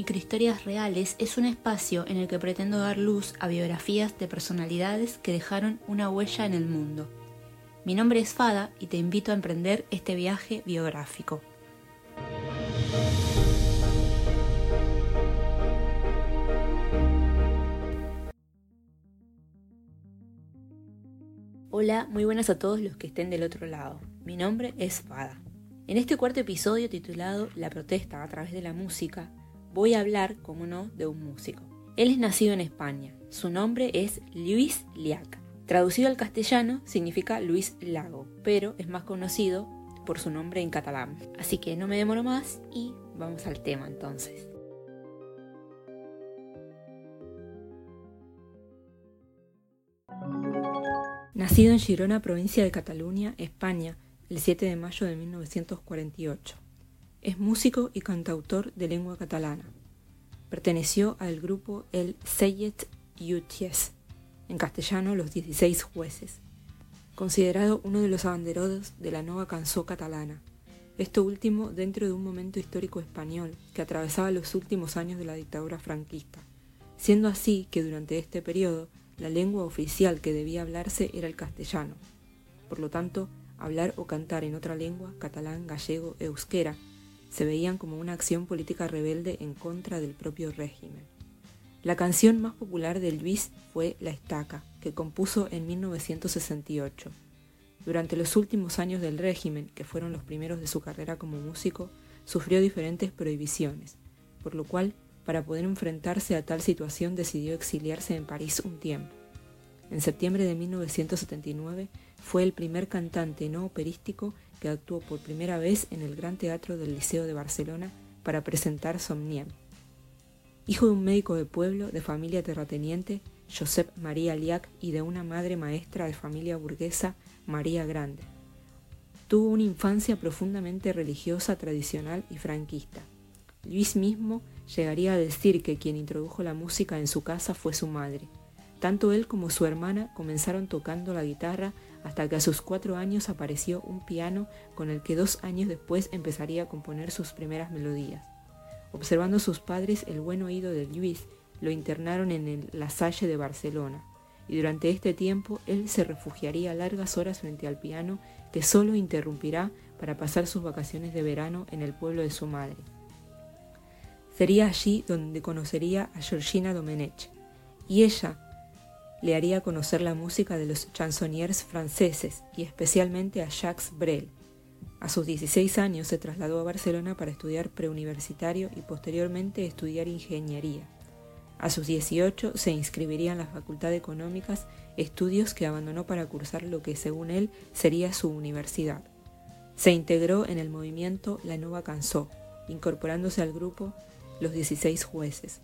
Microhistorias Reales es un espacio en el que pretendo dar luz a biografías de personalidades que dejaron una huella en el mundo. Mi nombre es Fada y te invito a emprender este viaje biográfico. Hola, muy buenas a todos los que estén del otro lado. Mi nombre es Fada. En este cuarto episodio titulado La protesta a través de la música, voy a hablar, como no, de un músico. Él es nacido en España. Su nombre es Luis Liac. Traducido al castellano significa Luis Lago, pero es más conocido por su nombre en catalán. Así que no me demoro más y vamos al tema entonces. Nacido en Girona, provincia de Cataluña, España, el 7 de mayo de 1948. Es músico y cantautor de lengua catalana. Perteneció al grupo El Seyet Yuties, en castellano Los 16 Jueces, considerado uno de los abanderados de la nueva canción catalana. Esto último dentro de un momento histórico español que atravesaba los últimos años de la dictadura franquista, siendo así que durante este periodo la lengua oficial que debía hablarse era el castellano. Por lo tanto, hablar o cantar en otra lengua, catalán, gallego, euskera, se veían como una acción política rebelde en contra del propio régimen. La canción más popular de Luis fue La Estaca, que compuso en 1968. Durante los últimos años del régimen, que fueron los primeros de su carrera como músico, sufrió diferentes prohibiciones, por lo cual, para poder enfrentarse a tal situación, decidió exiliarse en París un tiempo. En septiembre de 1979 fue el primer cantante no operístico que actuó por primera vez en el Gran Teatro del Liceo de Barcelona para presentar Somniem. Hijo de un médico de pueblo de familia terrateniente, Josep María Liac, y de una madre maestra de familia burguesa, María Grande. Tuvo una infancia profundamente religiosa, tradicional y franquista. Luis mismo llegaría a decir que quien introdujo la música en su casa fue su madre. Tanto él como su hermana comenzaron tocando la guitarra hasta que a sus cuatro años apareció un piano con el que dos años después empezaría a componer sus primeras melodías. Observando sus padres el buen oído de Luis, lo internaron en el La Salle de Barcelona, y durante este tiempo él se refugiaría largas horas frente al piano que solo interrumpirá para pasar sus vacaciones de verano en el pueblo de su madre. Sería allí donde conocería a Georgina Domenech, y ella, le haría conocer la música de los chansonniers franceses y especialmente a Jacques Brel. A sus 16 años se trasladó a Barcelona para estudiar preuniversitario y posteriormente estudiar ingeniería. A sus 18 se inscribiría en la Facultad de Económicas, estudios que abandonó para cursar lo que según él sería su universidad. Se integró en el movimiento La Nueva Cansó, incorporándose al grupo Los 16 Jueces.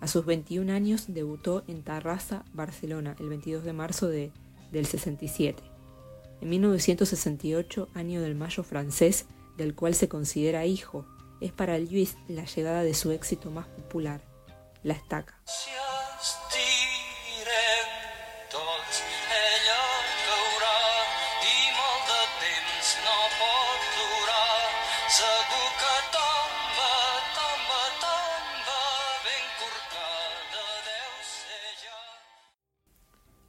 A sus 21 años debutó en Tarrasa, Barcelona, el 22 de marzo de, del 67. En 1968, año del Mayo francés, del cual se considera hijo, es para Luis la llegada de su éxito más popular, La Estaca.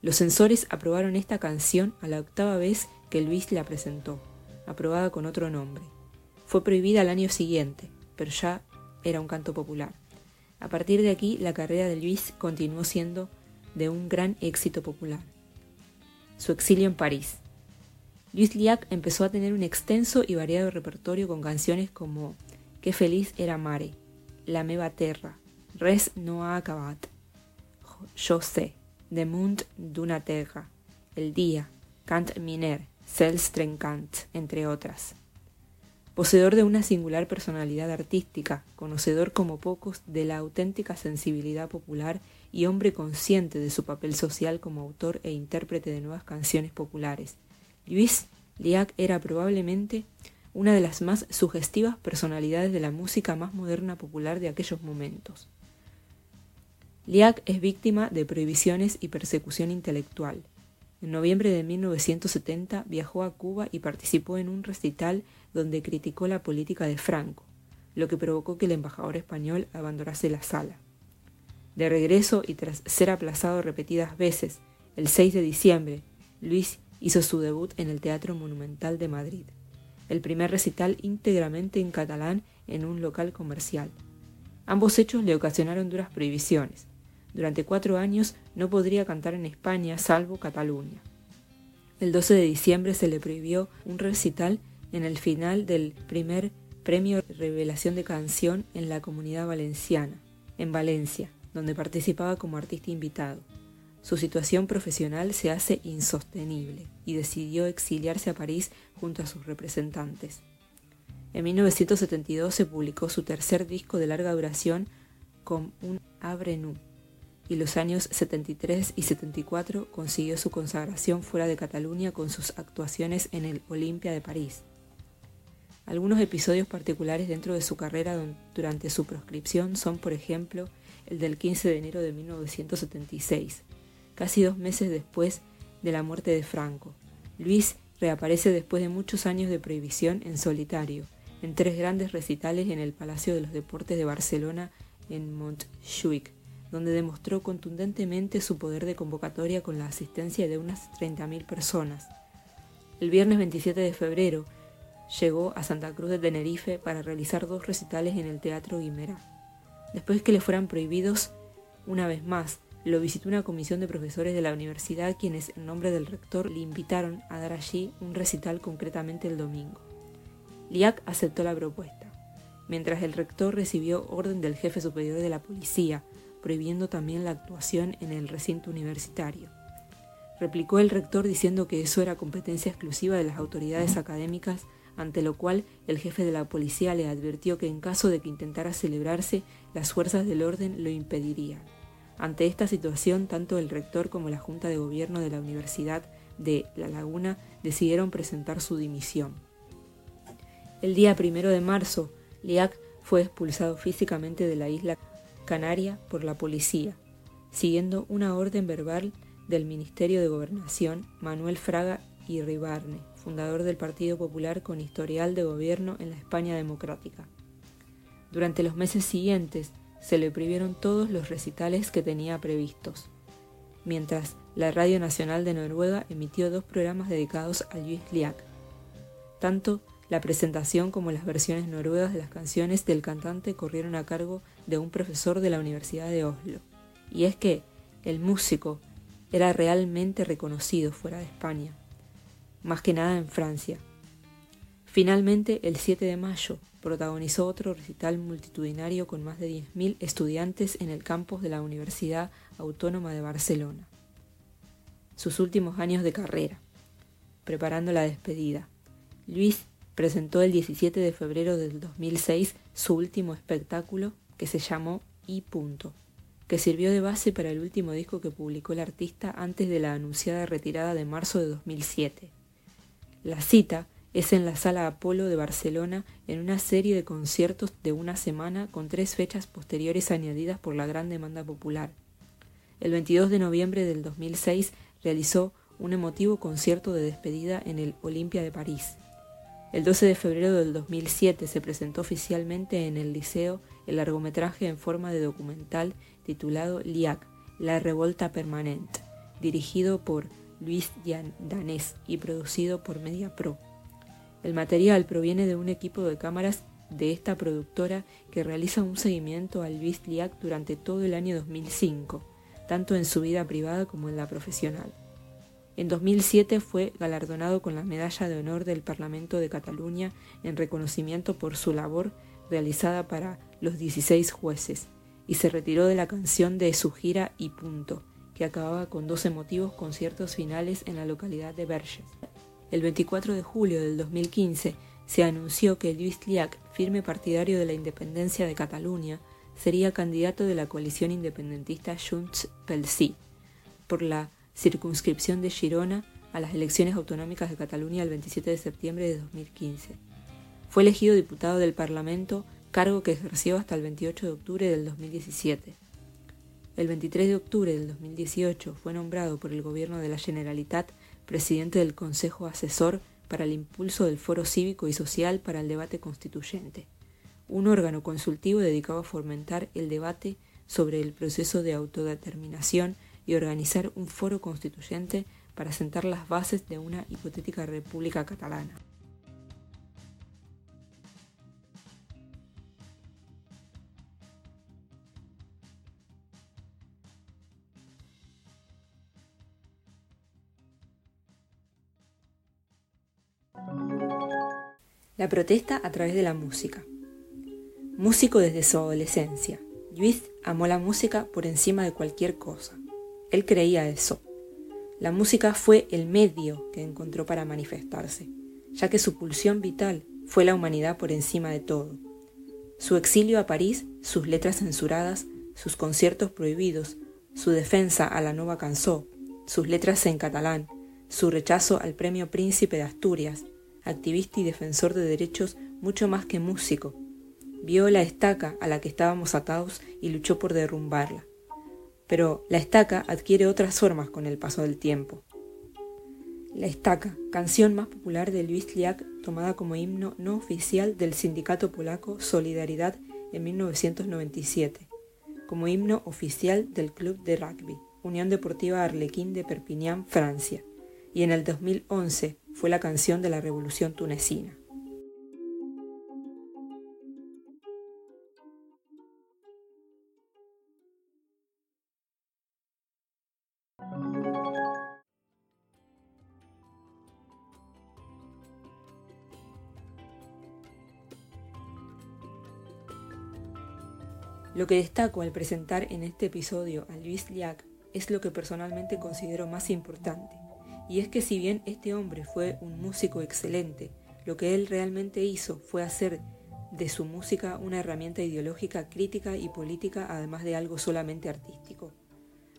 Los censores aprobaron esta canción a la octava vez que Luis la presentó, aprobada con otro nombre. Fue prohibida al año siguiente, pero ya era un canto popular. A partir de aquí, la carrera de Luis continuó siendo de un gran éxito popular. Su exilio en París. Luis Liac empezó a tener un extenso y variado repertorio con canciones como Qué feliz era Mare, La meva terra, Res no ha acabat, Yo sé, de Mund d'una terra, El Día, Cant Miner, Cels Trencant, entre otras. Poseedor de una singular personalidad artística, conocedor como pocos de la auténtica sensibilidad popular y hombre consciente de su papel social como autor e intérprete de nuevas canciones populares, Luis Liac era probablemente una de las más sugestivas personalidades de la música más moderna popular de aquellos momentos. Liac es víctima de prohibiciones y persecución intelectual. En noviembre de 1970 viajó a Cuba y participó en un recital donde criticó la política de Franco. lo que provocó que el embajador español abandonase la sala. De regreso y tras ser aplazado repetidas veces, el 6 de diciembre, Luis hizo su debut en el Teatro Monumental de Madrid, el primer recital íntegramente en catalán en un local comercial. Ambos hechos le ocasionaron duras prohibiciones. Durante cuatro años no podría cantar en España salvo Cataluña. El 12 de diciembre se le prohibió un recital en el final del primer premio Revelación de Canción en la Comunidad Valenciana, en Valencia, donde participaba como artista invitado. Su situación profesional se hace insostenible y decidió exiliarse a París junto a sus representantes. En 1972 se publicó su tercer disco de larga duración con un Abre y los años 73 y 74 consiguió su consagración fuera de Cataluña con sus actuaciones en el Olimpia de París. Algunos episodios particulares dentro de su carrera durante su proscripción son, por ejemplo, el del 15 de enero de 1976, casi dos meses después de la muerte de Franco. Luis reaparece después de muchos años de prohibición en solitario, en tres grandes recitales en el Palacio de los Deportes de Barcelona en Montjuic, donde demostró contundentemente su poder de convocatoria con la asistencia de unas 30.000 personas. El viernes 27 de febrero llegó a Santa Cruz de Tenerife para realizar dos recitales en el Teatro Guimera. Después que le fueran prohibidos, una vez más, lo visitó una comisión de profesores de la universidad quienes en nombre del rector le invitaron a dar allí un recital concretamente el domingo. Liac aceptó la propuesta, mientras el rector recibió orden del jefe superior de la policía, prohibiendo también la actuación en el recinto universitario. Replicó el rector diciendo que eso era competencia exclusiva de las autoridades académicas, ante lo cual el jefe de la policía le advirtió que en caso de que intentara celebrarse, las fuerzas del orden lo impedirían. Ante esta situación, tanto el rector como la Junta de Gobierno de la Universidad de La Laguna decidieron presentar su dimisión. El día primero de marzo, Liac fue expulsado físicamente de la isla Canaria por la policía, siguiendo una orden verbal del Ministerio de Gobernación, Manuel Fraga y Ribarne, fundador del Partido Popular con historial de gobierno en la España democrática. Durante los meses siguientes, se le prohibieron todos los recitales que tenía previstos, mientras la Radio Nacional de Noruega emitió dos programas dedicados a Luis Liak. Tanto la presentación como las versiones noruegas de las canciones del cantante corrieron a cargo de un profesor de la Universidad de Oslo. Y es que el músico era realmente reconocido fuera de España, más que nada en Francia. Finalmente, el 7 de mayo, protagonizó otro recital multitudinario con más de 10.000 estudiantes en el campus de la Universidad Autónoma de Barcelona. Sus últimos años de carrera. Preparando la despedida. Luis presentó el 17 de febrero del 2006 su último espectáculo que se llamó I. que sirvió de base para el último disco que publicó el artista antes de la anunciada retirada de marzo de 2007. La cita es en la Sala Apolo de Barcelona en una serie de conciertos de una semana con tres fechas posteriores añadidas por la gran demanda popular. El 22 de noviembre del 2006 realizó un emotivo concierto de despedida en el Olimpia de París. El 12 de febrero del 2007 se presentó oficialmente en el Liceo el largometraje en forma de documental titulado Liac, La Revolta Permanente, dirigido por Luis Danés y producido por MediaPro. El material proviene de un equipo de cámaras de esta productora que realiza un seguimiento al Luis Liac durante todo el año 2005, tanto en su vida privada como en la profesional. En 2007 fue galardonado con la Medalla de Honor del Parlamento de Cataluña en reconocimiento por su labor realizada para los 16 jueces y se retiró de la canción de su gira y punto, que acababa con dos emotivos conciertos finales en la localidad de Verges. El 24 de julio del 2015 se anunció que Luis Liac, firme partidario de la independencia de Cataluña, sería candidato de la coalición independentista Junts pel Sí por la circunscripción de Girona a las elecciones autonómicas de Cataluña el 27 de septiembre de 2015. Fue elegido diputado del Parlamento, cargo que ejerció hasta el 28 de octubre del 2017. El 23 de octubre del 2018 fue nombrado por el gobierno de la Generalitat presidente del Consejo Asesor para el Impulso del Foro Cívico y Social para el Debate Constituyente, un órgano consultivo dedicado a fomentar el debate sobre el proceso de autodeterminación y organizar un foro constituyente para sentar las bases de una hipotética república catalana. La protesta a través de la música. Músico desde su adolescencia, Luis amó la música por encima de cualquier cosa. Él creía eso. La música fue el medio que encontró para manifestarse, ya que su pulsión vital fue la humanidad por encima de todo. Su exilio a París, sus letras censuradas, sus conciertos prohibidos, su defensa a la nueva canción, sus letras en catalán, su rechazo al premio Príncipe de Asturias, activista y defensor de derechos mucho más que músico. Vio la estaca a la que estábamos atados y luchó por derrumbarla. Pero la estaca adquiere otras formas con el paso del tiempo. La estaca, canción más popular de Luis Liak, tomada como himno no oficial del sindicato polaco Solidaridad en 1997, como himno oficial del club de rugby, Unión Deportiva Arlequín de Perpignan, Francia, y en el 2011 fue la canción de la Revolución tunecina. Lo que destaco al presentar en este episodio a Luis Liac es lo que personalmente considero más importante, y es que si bien este hombre fue un músico excelente, lo que él realmente hizo fue hacer de su música una herramienta ideológica, crítica y política, además de algo solamente artístico.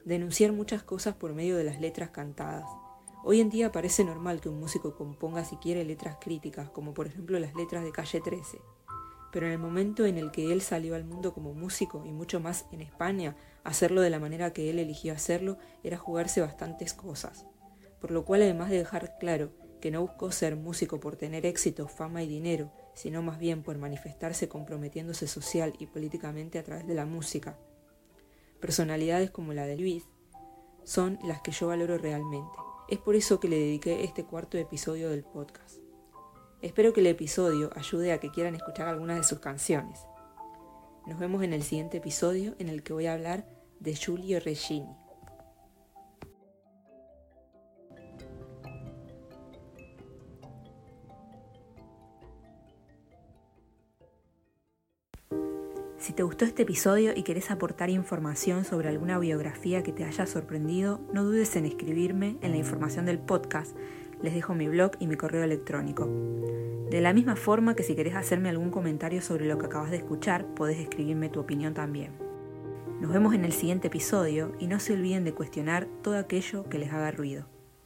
Denunciar muchas cosas por medio de las letras cantadas. Hoy en día parece normal que un músico componga si quiere letras críticas, como por ejemplo las letras de Calle 13. Pero en el momento en el que él salió al mundo como músico, y mucho más en España, hacerlo de la manera que él eligió hacerlo era jugarse bastantes cosas por lo cual además de dejar claro que no buscó ser músico por tener éxito, fama y dinero, sino más bien por manifestarse comprometiéndose social y políticamente a través de la música. Personalidades como la de Luis son las que yo valoro realmente. Es por eso que le dediqué este cuarto episodio del podcast. Espero que el episodio ayude a que quieran escuchar algunas de sus canciones. Nos vemos en el siguiente episodio en el que voy a hablar de Giulio Regini. Si te gustó este episodio y querés aportar información sobre alguna biografía que te haya sorprendido, no dudes en escribirme en la información del podcast. Les dejo mi blog y mi correo electrónico. De la misma forma que si querés hacerme algún comentario sobre lo que acabas de escuchar, podés escribirme tu opinión también. Nos vemos en el siguiente episodio y no se olviden de cuestionar todo aquello que les haga ruido.